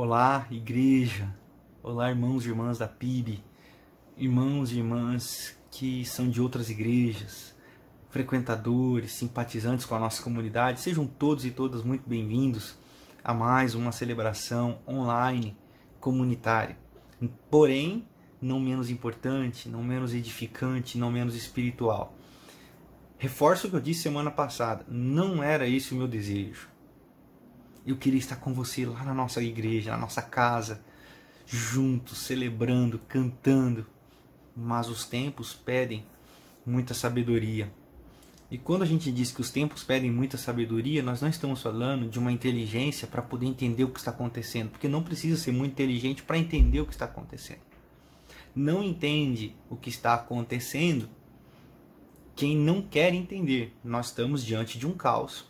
Olá, igreja. Olá, irmãos e irmãs da PIB. Irmãos e irmãs que são de outras igrejas, frequentadores, simpatizantes com a nossa comunidade. Sejam todos e todas muito bem-vindos a mais uma celebração online comunitária. Porém, não menos importante, não menos edificante, não menos espiritual. Reforço o que eu disse semana passada, não era esse o meu desejo. Eu queria estar com você lá na nossa igreja, na nossa casa, juntos, celebrando, cantando. Mas os tempos pedem muita sabedoria. E quando a gente diz que os tempos pedem muita sabedoria, nós não estamos falando de uma inteligência para poder entender o que está acontecendo, porque não precisa ser muito inteligente para entender o que está acontecendo. Não entende o que está acontecendo quem não quer entender. Nós estamos diante de um caos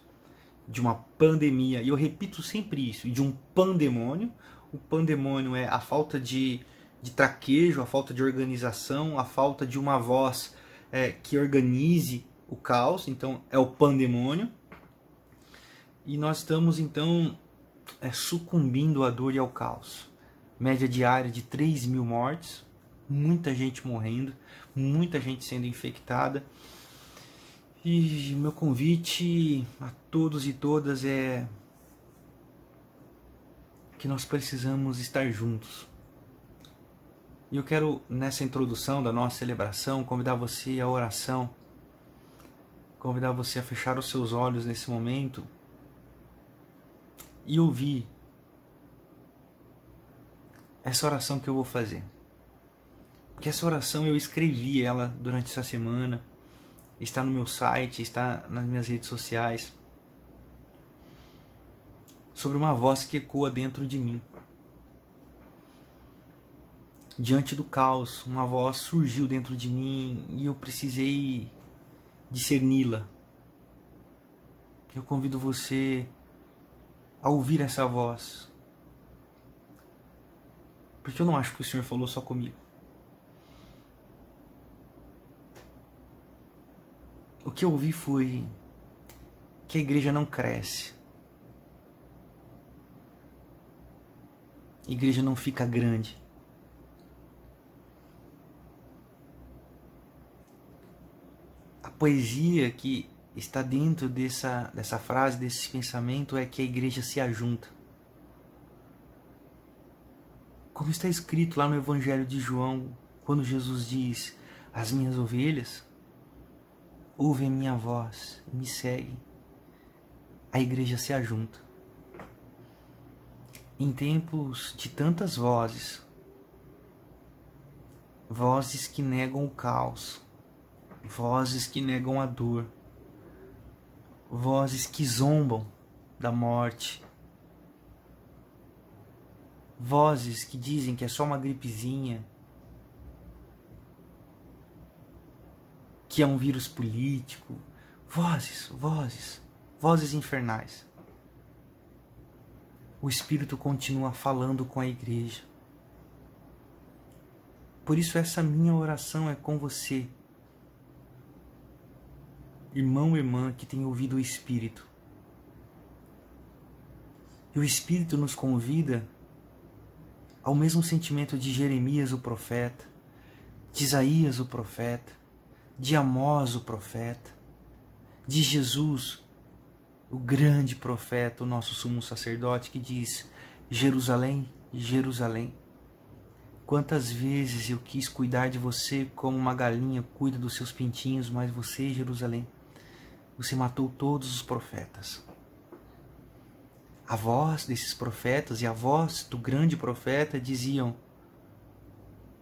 de uma pandemia, e eu repito sempre isso, de um pandemônio. O pandemônio é a falta de, de traquejo, a falta de organização, a falta de uma voz é, que organize o caos, então é o pandemônio. E nós estamos então é, sucumbindo à dor e ao caos. Média diária de 3 mil mortes, muita gente morrendo, muita gente sendo infectada e meu convite a todos e todas é que nós precisamos estar juntos. E eu quero, nessa introdução da nossa celebração, convidar você à oração, convidar você a fechar os seus olhos nesse momento e ouvir essa oração que eu vou fazer. Porque essa oração eu escrevi ela durante essa semana está no meu site, está nas minhas redes sociais. Sobre uma voz que ecoa dentro de mim. Diante do caos, uma voz surgiu dentro de mim e eu precisei discerni-la. Eu convido você a ouvir essa voz. Porque eu não acho que o Senhor falou só comigo. O que eu ouvi foi que a igreja não cresce. A igreja não fica grande. A poesia que está dentro dessa, dessa frase, desse pensamento, é que a igreja se ajunta. Como está escrito lá no Evangelho de João, quando Jesus diz: As minhas ovelhas ouvem minha voz, me seguem, a igreja se ajunta. Em tempos de tantas vozes, vozes que negam o caos, vozes que negam a dor, vozes que zombam da morte, vozes que dizem que é só uma gripezinha, que é um vírus político. Vozes, vozes, vozes infernais. O Espírito continua falando com a igreja. Por isso, essa minha oração é com você, irmão e irmã que tem ouvido o Espírito. E o Espírito nos convida ao mesmo sentimento de Jeremias, o profeta, de Isaías, o profeta, de Amós, o profeta, de Jesus, o grande profeta, o nosso sumo sacerdote, que diz: Jerusalém, Jerusalém, quantas vezes eu quis cuidar de você como uma galinha cuida dos seus pintinhos, mas você, Jerusalém, você matou todos os profetas. A voz desses profetas e a voz do grande profeta diziam: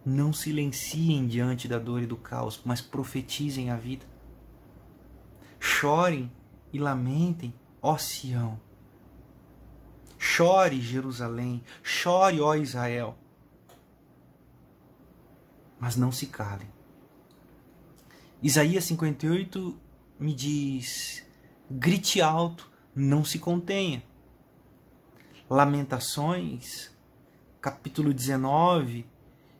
não silenciem diante da dor e do caos, mas profetizem a vida. Chorem e lamentem, ó Sião. Chore, Jerusalém, chore, ó Israel. Mas não se calem. Isaías 58 me diz: grite alto, não se contenha. Lamentações, capítulo 19,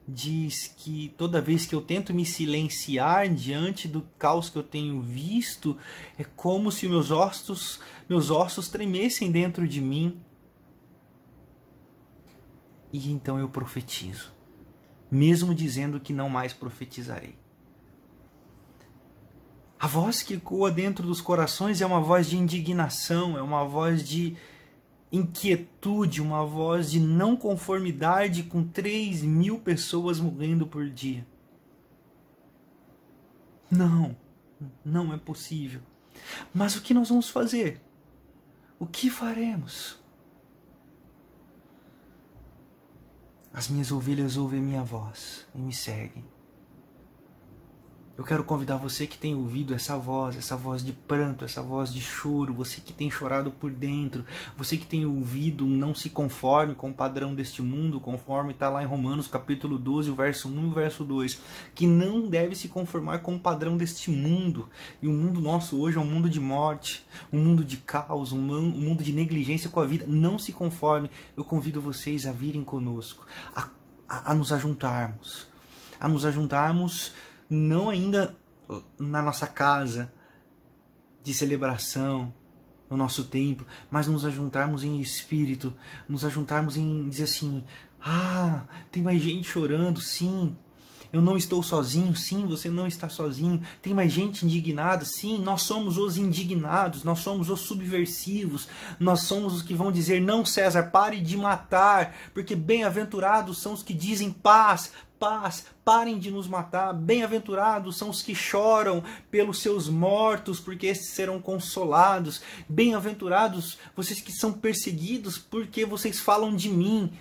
diz que toda vez que eu tento me silenciar diante do caos que eu tenho visto, é como se meus ossos, meus ossos tremessem dentro de mim. e então eu profetizo, mesmo dizendo que não mais profetizarei. A voz que ecoa dentro dos corações é uma voz de indignação, é uma voz de inquietude, uma voz de não conformidade com 3 mil pessoas morrendo por dia. Não, não é possível. Mas o que nós vamos fazer? O que faremos? As minhas ovelhas ouvem minha voz e me seguem. Eu quero convidar você que tem ouvido essa voz, essa voz de pranto, essa voz de choro, você que tem chorado por dentro, você que tem ouvido não se conforme com o padrão deste mundo, conforme está lá em Romanos capítulo 12, verso 1 e verso 2, que não deve se conformar com o padrão deste mundo. E o mundo nosso hoje é um mundo de morte, um mundo de caos, um mundo de negligência com a vida. Não se conforme. Eu convido vocês a virem conosco, a, a, a nos ajuntarmos, a nos ajuntarmos não ainda na nossa casa de celebração, no nosso templo, mas nos ajuntarmos em espírito, nos ajuntarmos em dizer assim: ah, tem mais gente chorando, sim. Eu não estou sozinho, sim, você não está sozinho. Tem mais gente indignada, sim, nós somos os indignados, nós somos os subversivos, nós somos os que vão dizer: não, César, pare de matar, porque bem-aventurados são os que dizem paz, paz, parem de nos matar. Bem-aventurados são os que choram pelos seus mortos, porque esses serão consolados. Bem-aventurados vocês que são perseguidos, porque vocês falam de mim.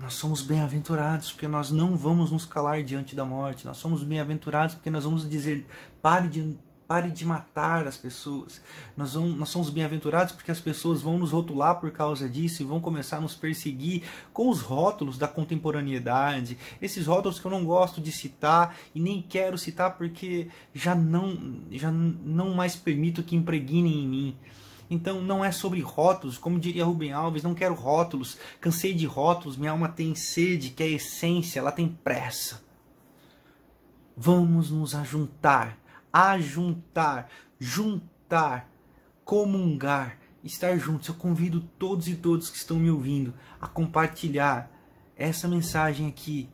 Nós somos bem-aventurados porque nós não vamos nos calar diante da morte. Nós somos bem-aventurados porque nós vamos dizer: pare de Pare de matar as pessoas. Nós, vamos, nós somos bem-aventurados porque as pessoas vão nos rotular por causa disso e vão começar a nos perseguir com os rótulos da contemporaneidade. Esses rótulos que eu não gosto de citar e nem quero citar porque já não, já não mais permito que impregnem em mim. Então não é sobre rótulos, como diria Rubem Alves, não quero rótulos, cansei de rótulos, minha alma tem sede, que é essência, ela tem pressa. Vamos nos ajuntar ajuntar, juntar, comungar, estar juntos. Eu convido todos e todos que estão me ouvindo a compartilhar essa mensagem aqui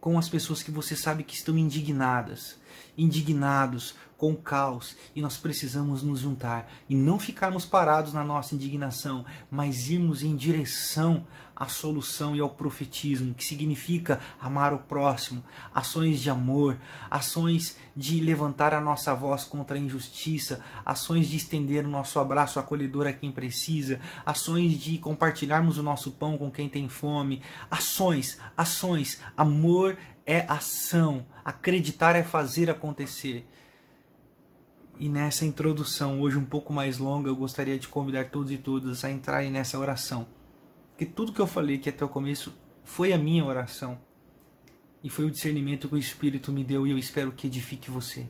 com as pessoas que você sabe que estão indignadas, indignados com o caos, e nós precisamos nos juntar e não ficarmos parados na nossa indignação, mas irmos em direção à solução e ao profetismo, que significa amar o próximo, ações de amor, ações de levantar a nossa voz contra a injustiça, ações de estender o nosso abraço acolhedor a quem precisa, ações de compartilharmos o nosso pão com quem tem fome, ações, ações, amor é ação, acreditar é fazer acontecer. E nessa introdução, hoje um pouco mais longa, eu gostaria de convidar todos e todas a entrarem nessa oração. Porque tudo que eu falei aqui até o começo foi a minha oração. E foi o discernimento que o Espírito me deu e eu espero que edifique você.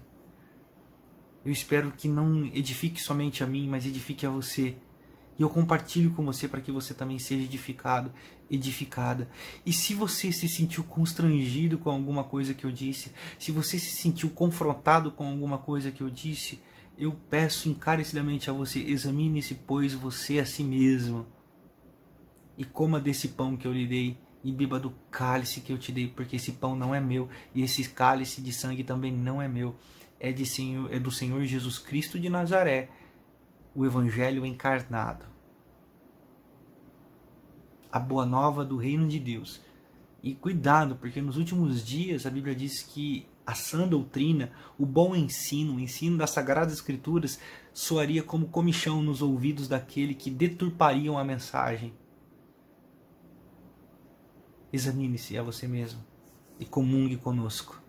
Eu espero que não edifique somente a mim, mas edifique a você. E eu compartilho com você para que você também seja edificado, edificada. E se você se sentiu constrangido com alguma coisa que eu disse, se você se sentiu confrontado com alguma coisa que eu disse, eu peço encarecidamente a você, examine-se, pois, você a si mesmo. E coma desse pão que eu lhe dei, e beba do cálice que eu te dei, porque esse pão não é meu, e esse cálice de sangue também não é meu. É, de Senhor, é do Senhor Jesus Cristo de Nazaré o Evangelho encarnado, a boa nova do reino de Deus. E cuidado, porque nos últimos dias a Bíblia diz que a sã doutrina, o bom ensino, o ensino das Sagradas Escrituras, soaria como comichão nos ouvidos daquele que deturpariam a mensagem. Examine-se a você mesmo e comungue conosco.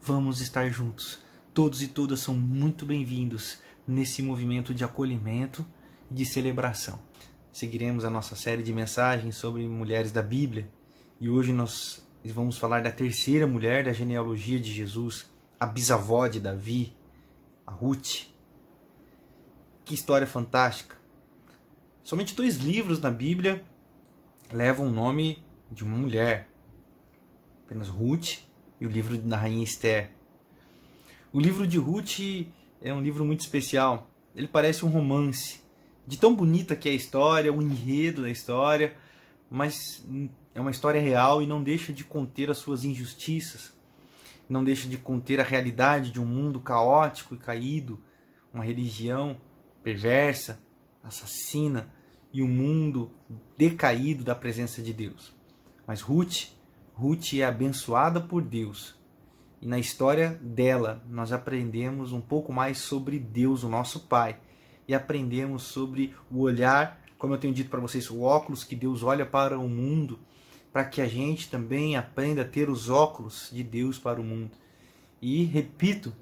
Vamos estar juntos. Todos e todas são muito bem-vindos nesse movimento de acolhimento e de celebração. Seguiremos a nossa série de mensagens sobre mulheres da Bíblia e hoje nós vamos falar da terceira mulher da genealogia de Jesus, a bisavó de Davi, a Ruth. Que história fantástica! Somente dois livros na Bíblia levam o nome de uma mulher, apenas Ruth e o livro da Rainha Esther. O livro de Ruth é um livro muito especial. Ele parece um romance. De tão bonita que é a história, o enredo da história, mas é uma história real e não deixa de conter as suas injustiças, não deixa de conter a realidade de um mundo caótico e caído, uma religião perversa, assassina e um mundo decaído da presença de Deus. Mas Ruth, Ruth é abençoada por Deus. E na história dela, nós aprendemos um pouco mais sobre Deus, o nosso Pai, e aprendemos sobre o olhar, como eu tenho dito para vocês, o óculos que Deus olha para o mundo, para que a gente também aprenda a ter os óculos de Deus para o mundo. E repito,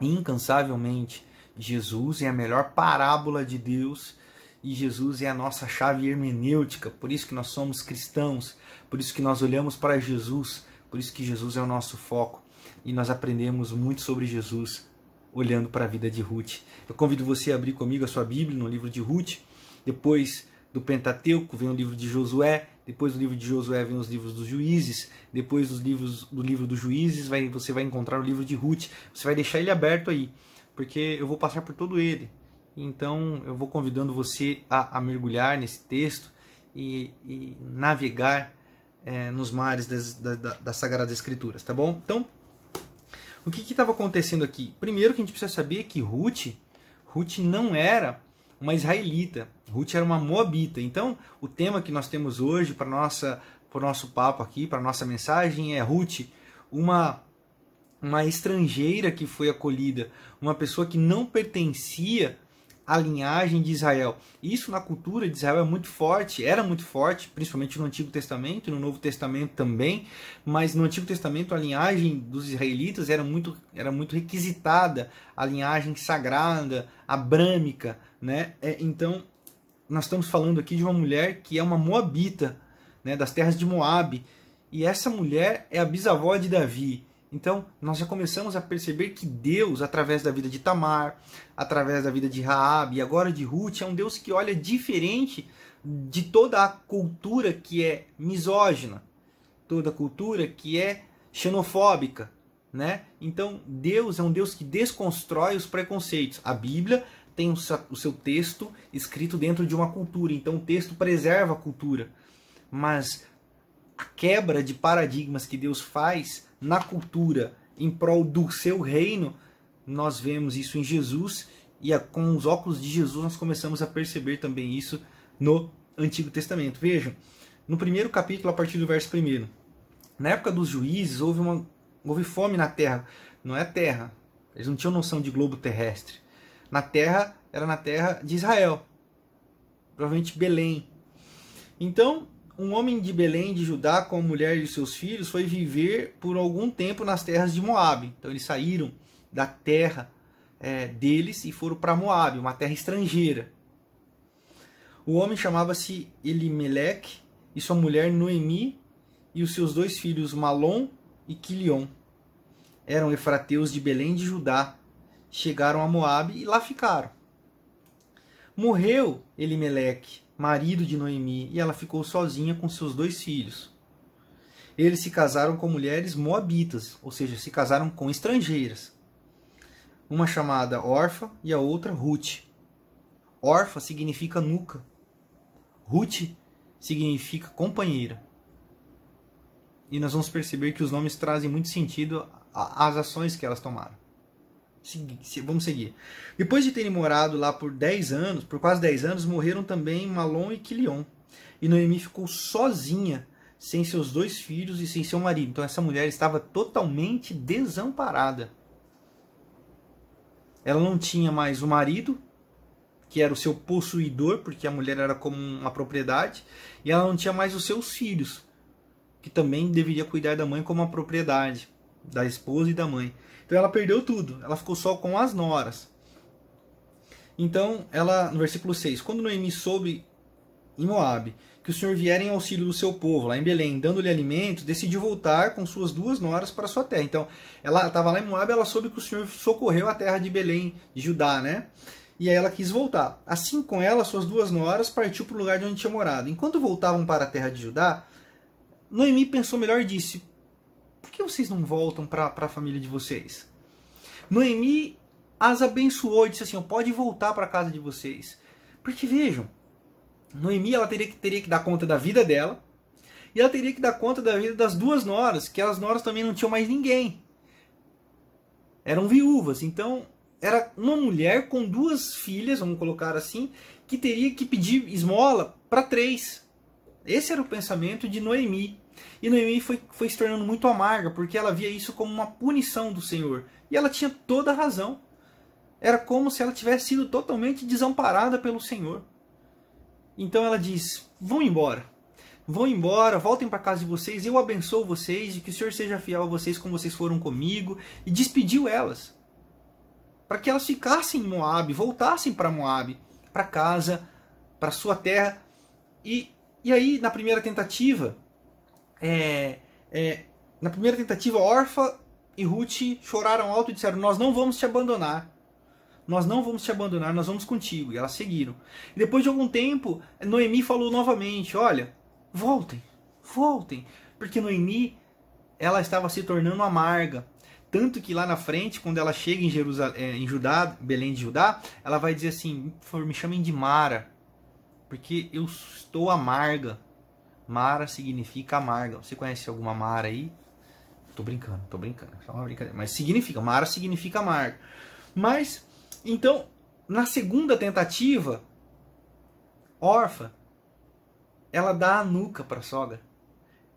incansavelmente, Jesus é a melhor parábola de Deus e Jesus é a nossa chave hermenêutica, por isso que nós somos cristãos, por isso que nós olhamos para Jesus, por isso que Jesus é o nosso foco e nós aprendemos muito sobre Jesus olhando para a vida de Ruth. Eu convido você a abrir comigo a sua Bíblia no livro de Ruth, depois do Pentateuco vem o livro de Josué, depois do livro de Josué vem os livros dos Juízes, depois dos livros do livro dos Juízes vai, você vai encontrar o livro de Ruth. Você vai deixar ele aberto aí, porque eu vou passar por todo ele. Então eu vou convidando você a, a mergulhar nesse texto e, e navegar é, nos mares das, da, da, das Sagradas Escrituras, tá bom? Então, o que estava acontecendo aqui? Primeiro que a gente precisa saber que Ruth, Ruth não era uma israelita, Ruth era uma moabita. Então, o tema que nós temos hoje para nossa para o nosso papo aqui, para nossa mensagem é Ruth, uma uma estrangeira que foi acolhida, uma pessoa que não pertencia a linhagem de Israel. Isso na cultura de Israel é muito forte, era muito forte, principalmente no Antigo Testamento no Novo Testamento também, mas no Antigo Testamento a linhagem dos israelitas era muito, era muito requisitada, a linhagem sagrada, abrâmica, né? É, então, nós estamos falando aqui de uma mulher que é uma moabita, né, das terras de Moabe, e essa mulher é a bisavó de Davi. Então, nós já começamos a perceber que Deus, através da vida de Tamar, através da vida de Raab e agora de Ruth, é um Deus que olha diferente de toda a cultura que é misógina, toda a cultura que é xenofóbica, né? Então, Deus é um Deus que desconstrói os preconceitos. A Bíblia tem o seu texto escrito dentro de uma cultura, então o texto preserva a cultura. Mas a quebra de paradigmas que Deus faz na cultura em prol do seu reino, nós vemos isso em Jesus e com os óculos de Jesus nós começamos a perceber também isso no Antigo Testamento. Vejam, no primeiro capítulo, a partir do verso 1, na época dos juízes houve, uma, houve fome na terra. Não é terra, eles não tinham noção de globo terrestre. Na terra, era na terra de Israel, provavelmente Belém. Então, um homem de Belém de Judá com a mulher e seus filhos foi viver por algum tempo nas terras de Moabe. Então eles saíram da terra é, deles e foram para Moabe, uma terra estrangeira. O homem chamava-se Elimeleque e sua mulher Noemi e os seus dois filhos Malom e Quilion. Eram efrateus de Belém de Judá. Chegaram a Moabe e lá ficaram. Morreu Elimeleque marido de Noemi, e ela ficou sozinha com seus dois filhos. Eles se casaram com mulheres moabitas, ou seja, se casaram com estrangeiras. Uma chamada Orfa e a outra Ruth. Orfa significa nuca. Ruth significa companheira. E nós vamos perceber que os nomes trazem muito sentido às ações que elas tomaram. Vamos seguir. Depois de terem morado lá por 10 anos, por quase 10 anos, morreram também Malom e Quilion. E Noemi ficou sozinha, sem seus dois filhos e sem seu marido. Então essa mulher estava totalmente desamparada. Ela não tinha mais o marido, que era o seu possuidor, porque a mulher era como uma propriedade, e ela não tinha mais os seus filhos, que também deveria cuidar da mãe como uma propriedade, da esposa e da mãe. Então ela perdeu tudo, ela ficou só com as noras. Então, ela, no versículo 6, quando Noemi soube em Moabe que o Senhor viera em auxílio do seu povo, lá em Belém, dando-lhe alimento, decidiu voltar com suas duas noras para sua terra. Então, ela estava lá em Moabe, ela soube que o Senhor socorreu a terra de Belém, de Judá, né? E aí ela quis voltar. Assim com ela, suas duas noras partiu para o lugar de onde tinha morado. Enquanto voltavam para a terra de Judá, Noemi pensou melhor e disse: por que vocês não voltam para a família de vocês? Noemi as abençoou e disse assim: pode voltar para a casa de vocês. Porque vejam, Noemi ela teria que, teria que dar conta da vida dela e ela teria que dar conta da vida das duas noras, que as noras também não tinham mais ninguém. Eram viúvas, então era uma mulher com duas filhas, vamos colocar assim, que teria que pedir esmola para três. Esse era o pensamento de Noemi. E Noemi foi, foi se tornando muito amarga, porque ela via isso como uma punição do Senhor. E ela tinha toda a razão. Era como se ela tivesse sido totalmente desamparada pelo Senhor. Então ela diz: vão embora. Vão embora, voltem para casa de vocês, eu abençoo vocês, e que o Senhor seja fiel a vocês como vocês foram comigo. E despediu elas. Para que elas ficassem em Moab, voltassem para Moab, para casa, para sua terra. E, e aí, na primeira tentativa, é, é, na primeira tentativa, Orfa e Ruth choraram alto e disseram: Nós não vamos te abandonar. Nós não vamos te abandonar, nós vamos contigo. E elas seguiram. E depois de algum tempo, Noemi falou novamente: Olha, voltem, voltem. Porque Noemi, ela estava se tornando amarga. Tanto que lá na frente, quando ela chega em, Jerusalém, em Judá, Belém de Judá, ela vai dizer assim: me chamem de Mara, porque eu estou amarga. Mara significa amarga. Você conhece alguma Mara aí? Tô brincando, tô brincando. Só uma brincadeira. Mas significa, Mara significa amarga. Mas então, na segunda tentativa, órfã, ela dá a nuca para sogra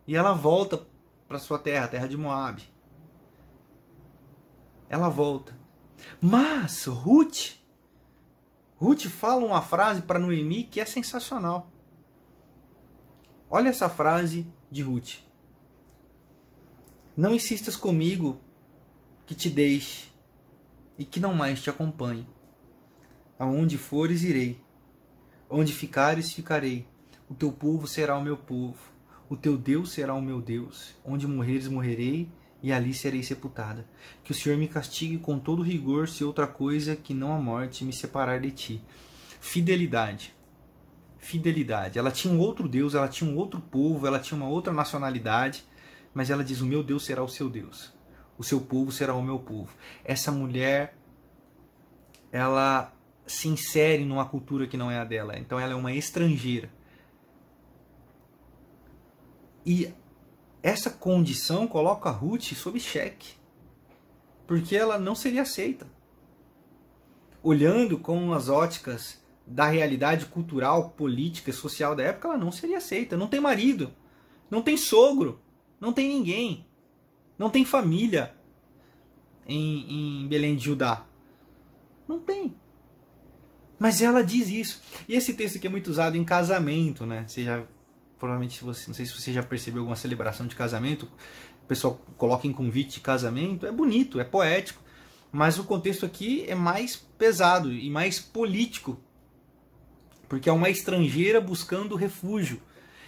e ela volta para sua terra, a terra de Moab. Ela volta. Mas Ruth, Ruth fala uma frase para Noemi que é sensacional. Olha essa frase de Ruth. Não insistas comigo que te deixe e que não mais te acompanhe. Aonde fores, irei. Onde ficares, ficarei. O teu povo será o meu povo. O teu Deus será o meu Deus. Onde morreres, morrerei, e ali serei sepultada. Que o Senhor me castigue com todo rigor se outra coisa que não a morte me separar de ti. Fidelidade. Fidelidade. Ela tinha um outro Deus, ela tinha um outro povo, ela tinha uma outra nacionalidade, mas ela diz: O meu Deus será o seu Deus o seu povo será o meu povo. Essa mulher, ela se insere numa cultura que não é a dela, então ela é uma estrangeira. E essa condição coloca Ruth sob cheque, porque ela não seria aceita. Olhando com as óticas da realidade cultural, política, social da época, ela não seria aceita. Não tem marido, não tem sogro, não tem ninguém não tem família em, em Belém de Judá. Não tem. Mas ela diz isso. E esse texto aqui é muito usado em casamento, né? Você já, provavelmente, você, não sei se você já percebeu alguma celebração de casamento, o pessoal coloca em convite de casamento, é bonito, é poético, mas o contexto aqui é mais pesado e mais político, porque é uma estrangeira buscando refúgio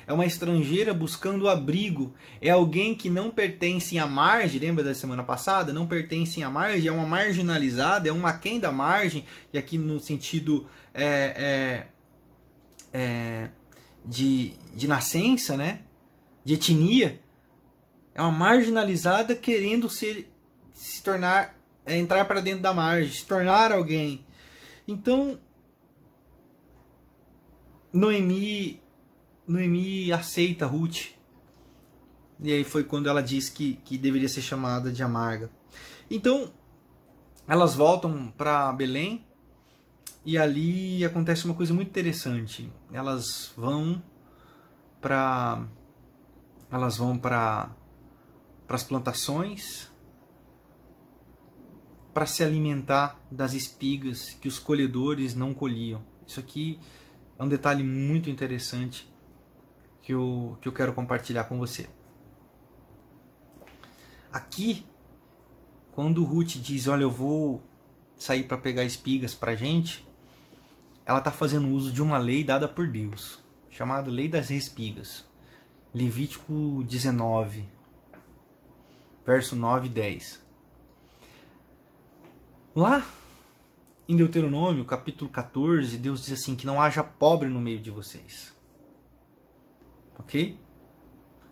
é uma estrangeira buscando abrigo, é alguém que não pertence à margem, lembra da semana passada? Não pertence à margem, é uma marginalizada, é uma aquém da margem, e aqui no sentido é, é, é, de, de nascença, né? de etnia, é uma marginalizada querendo se, se tornar, é, entrar para dentro da margem, se tornar alguém. Então, Noemi Noemi aceita Ruth. E aí foi quando ela diz que, que deveria ser chamada de amarga. Então, elas voltam para Belém e ali acontece uma coisa muito interessante. Elas vão para elas vão para para as plantações para se alimentar das espigas que os colhedores não colhiam. Isso aqui é um detalhe muito interessante que eu, que eu quero compartilhar com você. Aqui, quando Ruth diz: Olha, eu vou sair para pegar espigas para gente, ela está fazendo uso de uma lei dada por Deus, chamada Lei das Espigas. Levítico 19, verso 9 e 10. Lá em Deuteronômio, capítulo 14, Deus diz assim: que não haja pobre no meio de vocês ok?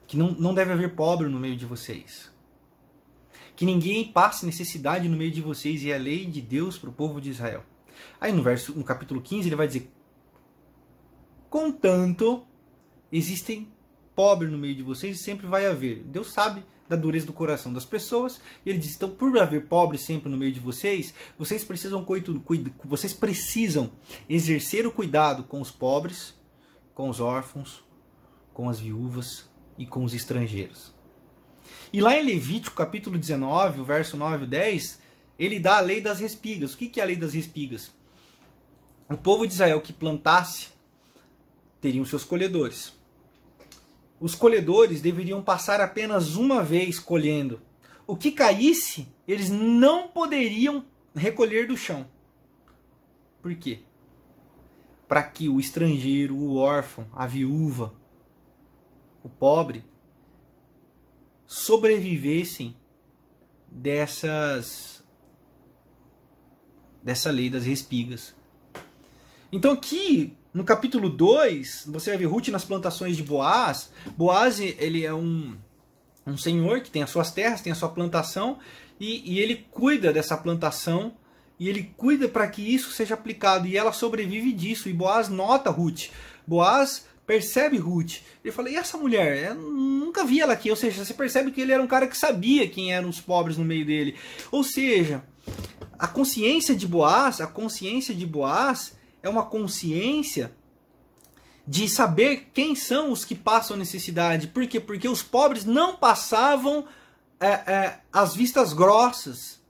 Que não, não deve haver pobre no meio de vocês. Que ninguém passe necessidade no meio de vocês e é a lei de Deus para o povo de Israel. Aí no verso, no capítulo 15, ele vai dizer: Contanto, existem pobres no meio de vocês e sempre vai haver. Deus sabe da dureza do coração das pessoas. E ele diz: então, por haver pobres sempre no meio de vocês, vocês precisam, vocês precisam exercer o cuidado com os pobres, com os órfãos, com as viúvas e com os estrangeiros. E lá em Levítico, capítulo 19, o verso 9 e 10, ele dá a lei das respigas. O que é a lei das respigas? O povo de Israel que plantasse teriam seus colhedores os colhedores deveriam passar apenas uma vez colhendo. O que caísse, eles não poderiam recolher do chão. Por quê? Para que o estrangeiro, o órfão, a viúva, o pobre sobrevivessem dessas dessa lei das respigas. Então aqui no capítulo 2, você vai ver Ruth nas plantações de Boaz. Boaz, ele é um, um senhor que tem as suas terras, tem a sua plantação, e, e ele cuida dessa plantação, e ele cuida para que isso seja aplicado, e ela sobrevive disso. E Boaz nota Ruth. Boaz percebe Ruth. Ele fala, e essa mulher? Eu nunca vi ela aqui. Ou seja, você percebe que ele era um cara que sabia quem eram os pobres no meio dele. Ou seja, a consciência de Boaz, a consciência de Boaz é uma consciência de saber quem são os que passam necessidade. Por quê? Porque os pobres não passavam é, é, as vistas grossas.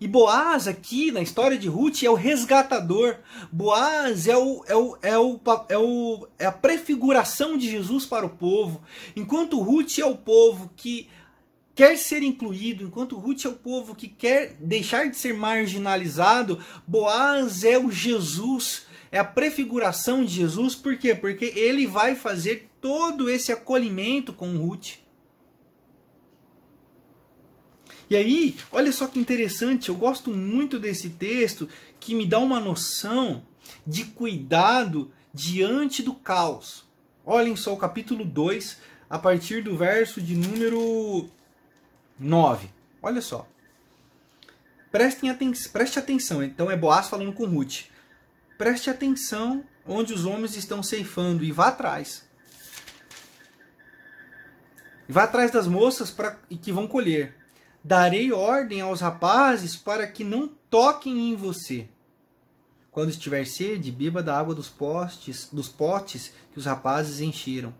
E Boaz aqui na história de Ruth é o resgatador. Boaz é, o, é, o, é, o, é, o, é a prefiguração de Jesus para o povo. Enquanto Ruth é o povo que quer ser incluído, enquanto Ruth é o povo que quer deixar de ser marginalizado, Boaz é o Jesus, é a prefiguração de Jesus, por quê? Porque ele vai fazer todo esse acolhimento com Ruth. E aí, olha só que interessante, eu gosto muito desse texto que me dá uma noção de cuidado diante do caos. Olhem só o capítulo 2, a partir do verso de número 9. Olha só. Prestem aten preste atenção. Então é Boaz falando com Ruth. Preste atenção onde os homens estão ceifando e vá atrás. Vá atrás das moças para e que vão colher. Darei ordem aos rapazes para que não toquem em você. Quando estiver sede, beba da água dos postes, dos potes que os rapazes encheram.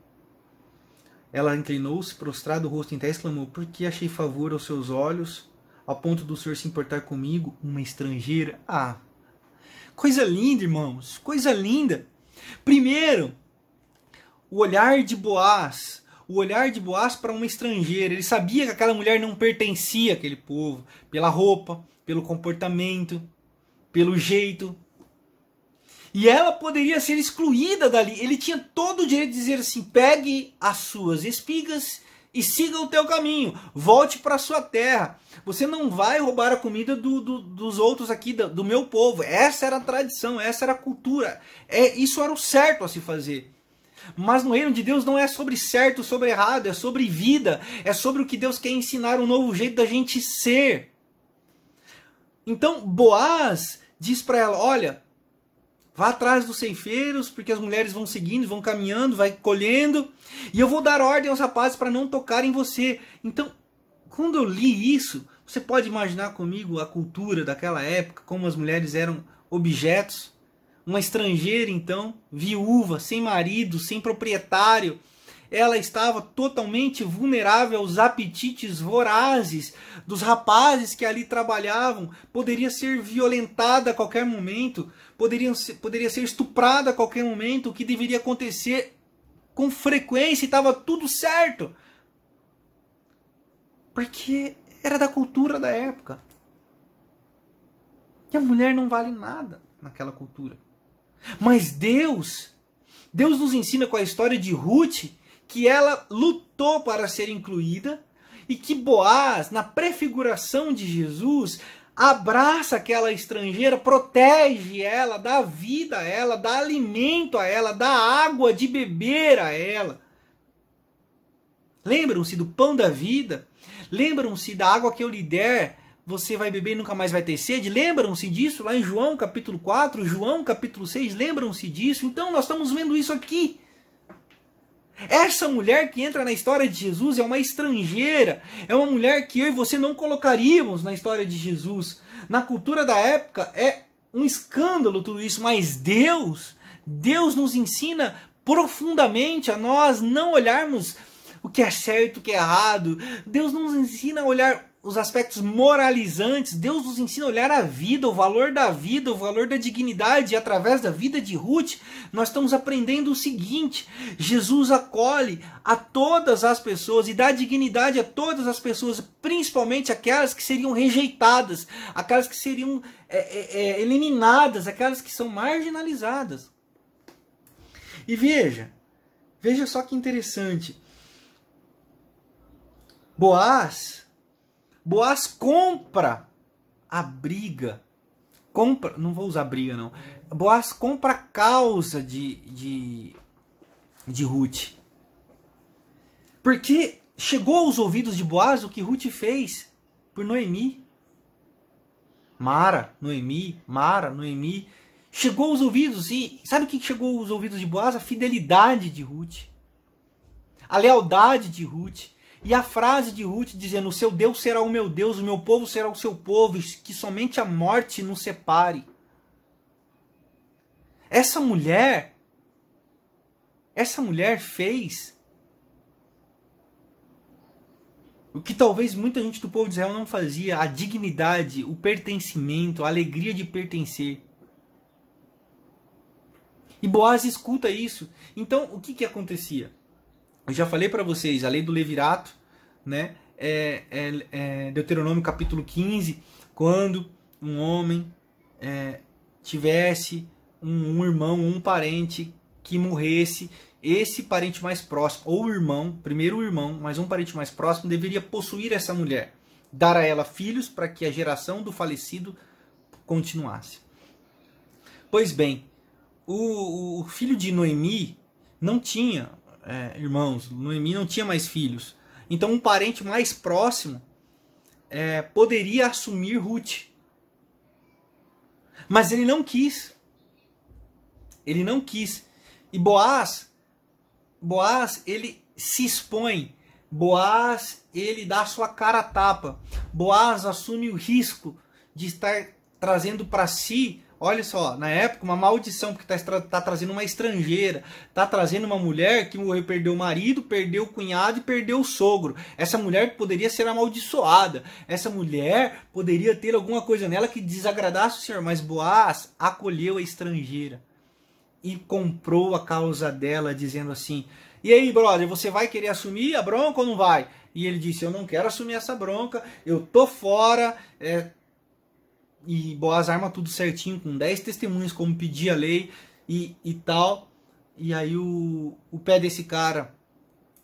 Ela inclinou-se, prostrado o rosto em terra, exclamou: Por que achei favor aos seus olhos, ao ponto do senhor se importar comigo, uma estrangeira? Ah, coisa linda, irmãos, coisa linda. Primeiro, o olhar de Boaz, o olhar de Boaz para uma estrangeira. Ele sabia que aquela mulher não pertencia àquele povo, pela roupa, pelo comportamento, pelo jeito, e ela poderia ser excluída dali. Ele tinha todo o direito de dizer assim: pegue as suas espigas e siga o teu caminho, volte para sua terra. Você não vai roubar a comida do, do, dos outros aqui, do, do, meu povo. Essa era a tradição, essa era a cultura. É, isso era o certo a se fazer. Mas no reino de Deus não é sobre certo, sobre errado, é sobre vida, é sobre o que Deus quer ensinar, um novo jeito da gente ser. Então Boaz diz para ela: olha, Vá atrás dos ceifeiros, porque as mulheres vão seguindo, vão caminhando, vai colhendo, e eu vou dar ordem aos rapazes para não tocarem você. Então, quando eu li isso, você pode imaginar comigo a cultura daquela época, como as mulheres eram objetos. Uma estrangeira, então, viúva, sem marido, sem proprietário, ela estava totalmente vulnerável aos apetites vorazes dos rapazes que ali trabalhavam, poderia ser violentada a qualquer momento, poderia ser, poderia ser estuprada a qualquer momento, o que deveria acontecer com frequência e estava tudo certo. Porque era da cultura da época. E a mulher não vale nada naquela cultura. Mas Deus, Deus nos ensina com a história de Ruth que ela lutou para ser incluída e que Boaz, na prefiguração de Jesus, abraça aquela estrangeira, protege ela, dá vida a ela, dá alimento a ela, dá água de beber a ela. Lembram-se do pão da vida? Lembram-se da água que eu lhe der, você vai beber e nunca mais vai ter sede. Lembram-se disso lá em João capítulo 4, João capítulo 6, lembram-se disso? Então nós estamos vendo isso aqui. Essa mulher que entra na história de Jesus é uma estrangeira, é uma mulher que eu e você não colocaríamos na história de Jesus. Na cultura da época é um escândalo tudo isso, mas Deus, Deus nos ensina profundamente a nós não olharmos o que é certo, o que é errado. Deus nos ensina a olhar os aspectos moralizantes. Deus nos ensina a olhar a vida, o valor da vida, o valor da dignidade. E através da vida de Ruth, nós estamos aprendendo o seguinte: Jesus acolhe a todas as pessoas e dá dignidade a todas as pessoas, principalmente aquelas que seriam rejeitadas, aquelas que seriam é, é, é eliminadas, aquelas que são marginalizadas. E veja, veja só que interessante. Boaz Boaz compra a briga. Compra, não vou usar briga não. Boaz compra a causa de, de, de Ruth. Porque chegou aos ouvidos de Boaz o que Ruth fez por Noemi. Mara, Noemi, Mara, Noemi. Chegou aos ouvidos e sabe o que chegou aos ouvidos de Boaz? A fidelidade de Ruth. A lealdade de Ruth. E a frase de Ruth dizendo: O seu Deus será o meu Deus, o meu povo será o seu povo, que somente a morte nos separe. Essa mulher, essa mulher fez o que talvez muita gente do povo de Israel não fazia: a dignidade, o pertencimento, a alegria de pertencer. E Boaz escuta isso. Então, o que, que acontecia? Eu já falei para vocês, a lei do levirato, né? É, é, é, Deuteronômio capítulo 15, quando um homem é, tivesse um, um irmão, um parente que morresse, esse parente mais próximo, ou irmão, primeiro o irmão, mas um parente mais próximo, deveria possuir essa mulher, dar a ela filhos para que a geração do falecido continuasse. Pois bem, o, o filho de Noemi não tinha é, irmãos. Noemi não tinha mais filhos. Então um parente mais próximo é, poderia assumir Ruth. Mas ele não quis. Ele não quis. E Boaz, Boaz, ele se expõe. Boaz, ele dá sua cara a tapa. Boaz assume o risco de estar trazendo para si Olha só, na época, uma maldição, porque está tá trazendo uma estrangeira, está trazendo uma mulher que morreu, perdeu o marido, perdeu o cunhado e perdeu o sogro. Essa mulher poderia ser amaldiçoada. Essa mulher poderia ter alguma coisa nela que desagradasse o Senhor. Mas Boaz acolheu a estrangeira e comprou a causa dela, dizendo assim: E aí, brother, você vai querer assumir a bronca ou não vai? E ele disse: Eu não quero assumir essa bronca, eu tô fora. É, e Boaz arma tudo certinho, com 10 testemunhas, como pedia a lei e, e tal. E aí o, o pé desse cara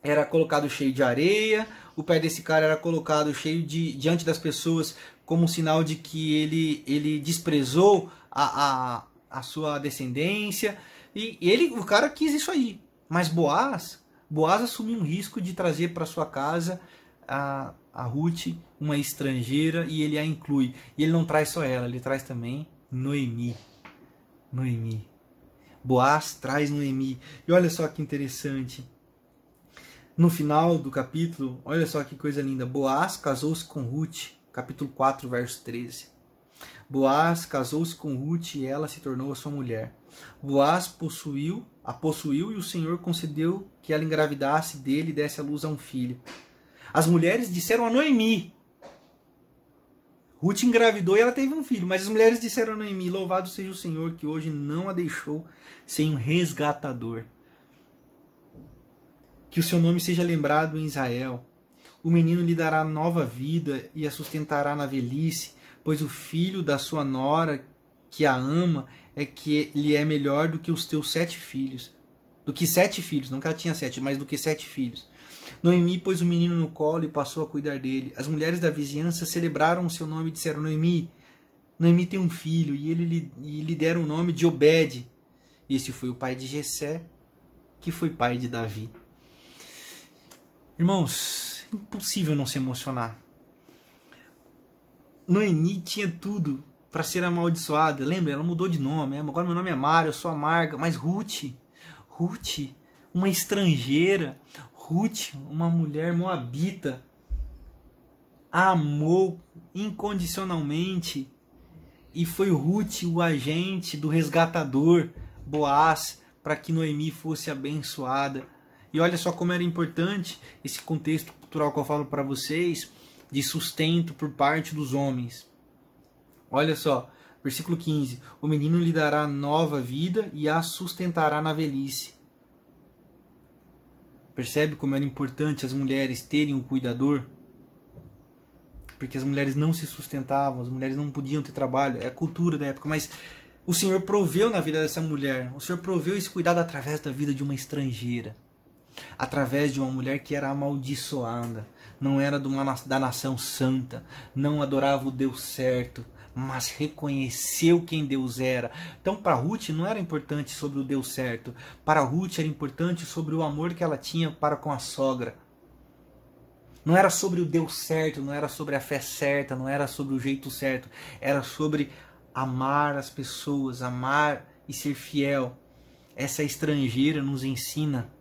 era colocado cheio de areia, o pé desse cara era colocado cheio de diante das pessoas como sinal de que ele, ele desprezou a, a, a sua descendência. E ele, o cara quis isso aí. Mas Boaz, Boaz assumiu um risco de trazer para sua casa a, a Ruth, uma estrangeira, e ele a inclui. E ele não traz só ela, ele traz também Noemi. Noemi. Boaz traz Noemi. E olha só que interessante. No final do capítulo, olha só que coisa linda. Boaz casou-se com Ruth, capítulo 4, verso 13. Boaz casou-se com Ruth e ela se tornou a sua mulher. Boaz possuiu, a possuiu e o Senhor concedeu que ela engravidasse dele e desse à luz a um filho. As mulheres disseram a Noemi. Ruth engravidou e ela teve um filho, mas as mulheres disseram a Noemi: Louvado seja o Senhor que hoje não a deixou sem um resgatador. Que o seu nome seja lembrado em Israel. O menino lhe dará nova vida e a sustentará na velhice, pois o filho da sua nora, que a ama, é que lhe é melhor do que os teus sete filhos. Do que sete filhos, não que ela tinha sete, mas do que sete filhos. Noemi pôs o menino no colo e passou a cuidar dele. As mulheres da vizinhança celebraram o seu nome e disseram: Noemi, Noemi tem um filho, e ele lhe, e lhe deram o nome de Obed. Este foi o pai de Jessé, que foi pai de Davi. Irmãos, impossível não se emocionar. Noemi tinha tudo para ser amaldiçoada. Lembra? Ela mudou de nome. Agora meu nome é Mário, eu sou amarga. Mas Ruth, Ruth, uma estrangeira, Ruth, uma mulher moabita, amou incondicionalmente e foi Ruth o agente do resgatador Boaz para que Noemi fosse abençoada. E olha só como era importante esse contexto cultural que eu falo para vocês de sustento por parte dos homens. Olha só, versículo 15: O menino lhe dará nova vida e a sustentará na velhice. Percebe como era importante as mulheres terem um cuidador? Porque as mulheres não se sustentavam, as mulheres não podiam ter trabalho, é a cultura da época, mas o Senhor proveu na vida dessa mulher, o Senhor proveu esse cuidado através da vida de uma estrangeira, através de uma mulher que era amaldiçoada, não era uma, da nação santa, não adorava o Deus certo, mas reconheceu quem Deus era. Então, para Ruth não era importante sobre o Deus certo, para Ruth era importante sobre o amor que ela tinha para com a sogra. Não era sobre o Deus certo, não era sobre a fé certa, não era sobre o jeito certo, era sobre amar as pessoas, amar e ser fiel. Essa estrangeira nos ensina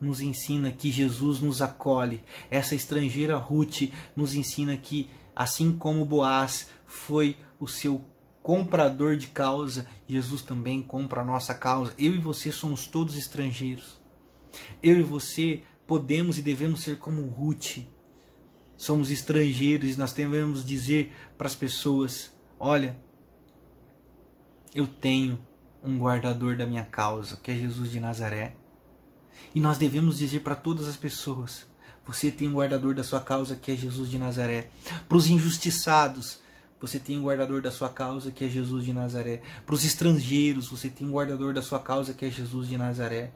nos ensina que Jesus nos acolhe. Essa estrangeira Ruth nos ensina que, assim como Boaz foi o seu comprador de causa, Jesus também compra a nossa causa. Eu e você somos todos estrangeiros. Eu e você podemos e devemos ser como Ruth. Somos estrangeiros e nós devemos dizer para as pessoas: olha, eu tenho um guardador da minha causa, que é Jesus de Nazaré. E nós devemos dizer para todas as pessoas: você tem um guardador da sua causa, que é Jesus de Nazaré. Para os injustiçados, você tem um guardador da sua causa, que é Jesus de Nazaré. Para os estrangeiros, você tem um guardador da sua causa, que é Jesus de Nazaré.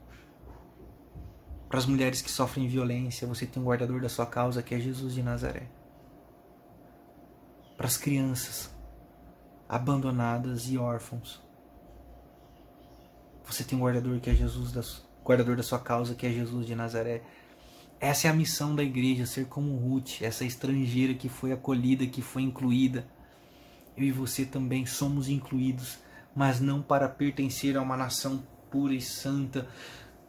Para as mulheres que sofrem violência, você tem um guardador da sua causa, que é Jesus de Nazaré. Para as crianças abandonadas e órfãos, você tem um guardador que é Jesus da, guardador da sua causa, que é Jesus de Nazaré. Essa é a missão da igreja, ser como Ruth, essa estrangeira que foi acolhida, que foi incluída. Eu e você também somos incluídos, mas não para pertencer a uma nação pura e santa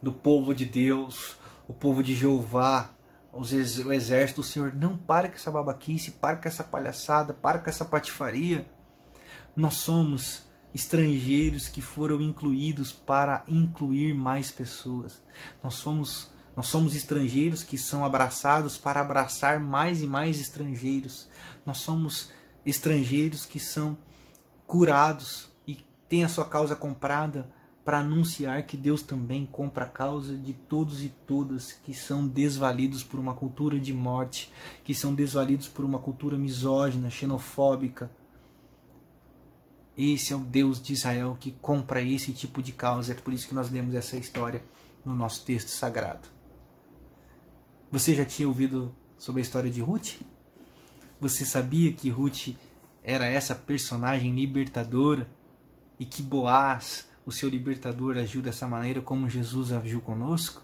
do povo de Deus, o povo de Jeová, o exército do Senhor. Não para com essa babaquice, para com essa palhaçada, para com essa patifaria. Nós somos estrangeiros que foram incluídos para incluir mais pessoas. Nós somos nós somos estrangeiros que são abraçados para abraçar mais e mais estrangeiros. Nós somos estrangeiros que são curados e têm a sua causa comprada para anunciar que Deus também compra a causa de todos e todas que são desvalidos por uma cultura de morte, que são desvalidos por uma cultura misógina, xenofóbica, esse é o Deus de Israel que compra esse tipo de causa. É por isso que nós lemos essa história no nosso texto sagrado. Você já tinha ouvido sobre a história de Ruth? Você sabia que Ruth era essa personagem libertadora e que Boaz, o seu libertador, agiu dessa maneira como Jesus agiu conosco?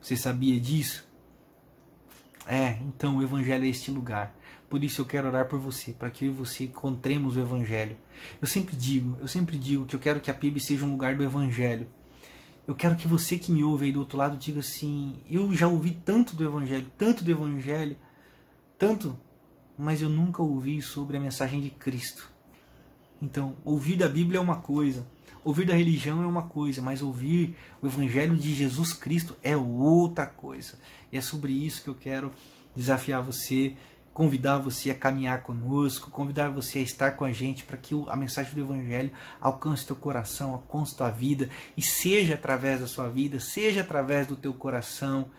Você sabia disso? É, então o Evangelho é este lugar por isso eu quero orar por você, para que eu e você encontremos o Evangelho. Eu sempre digo, eu sempre digo que eu quero que a PIB seja um lugar do Evangelho. Eu quero que você que me ouve aí do outro lado diga assim: eu já ouvi tanto do Evangelho, tanto do Evangelho, tanto, mas eu nunca ouvi sobre a mensagem de Cristo. Então, ouvir da Bíblia é uma coisa, ouvir da religião é uma coisa, mas ouvir o Evangelho de Jesus Cristo é outra coisa. E é sobre isso que eu quero desafiar você convidar você a caminhar conosco, convidar você a estar com a gente para que a mensagem do Evangelho alcance teu coração, alcance tua vida e seja através da sua vida, seja através do teu coração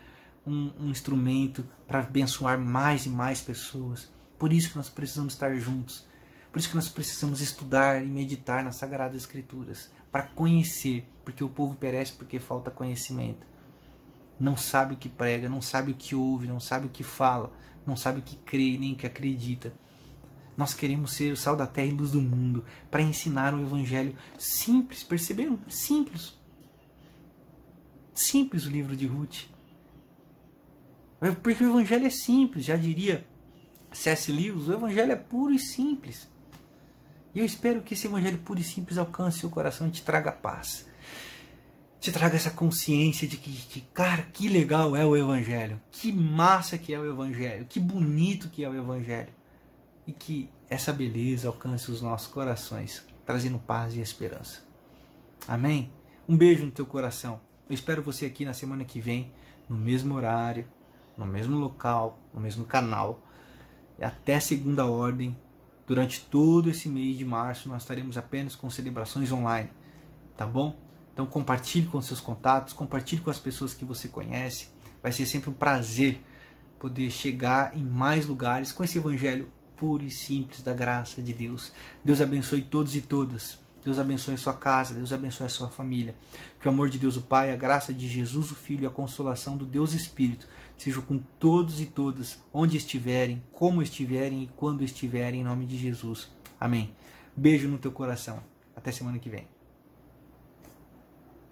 um, um instrumento para abençoar mais e mais pessoas. Por isso que nós precisamos estar juntos. Por isso que nós precisamos estudar e meditar nas Sagradas Escrituras para conhecer, porque o povo perece porque falta conhecimento. Não sabe o que prega, não sabe o que ouve, não sabe o que fala não sabe o que crê nem o que acredita. Nós queremos ser o sal da terra e luz do mundo para ensinar o evangelho simples, perceberam? Simples. Simples o livro de Ruth. Porque o evangelho é simples, já diria C.S. Lewis, o evangelho é puro e simples. E eu espero que esse evangelho puro e simples alcance seu coração e te traga paz. Te traga essa consciência de que, de, cara, que legal é o evangelho. Que massa que é o evangelho. Que bonito que é o evangelho. E que essa beleza alcance os nossos corações, trazendo paz e esperança. Amém? Um beijo no teu coração. Eu espero você aqui na semana que vem, no mesmo horário, no mesmo local, no mesmo canal. Até segunda ordem. Durante todo esse mês de março, nós estaremos apenas com celebrações online. Tá bom? Então compartilhe com seus contatos, compartilhe com as pessoas que você conhece. Vai ser sempre um prazer poder chegar em mais lugares com esse evangelho puro e simples da graça de Deus. Deus abençoe todos e todas. Deus abençoe a sua casa, Deus abençoe a sua família. Que o amor de Deus o Pai, a graça de Jesus o Filho e a consolação do Deus Espírito sejam com todos e todas, onde estiverem, como estiverem e quando estiverem, em nome de Jesus. Amém. Beijo no teu coração. Até semana que vem.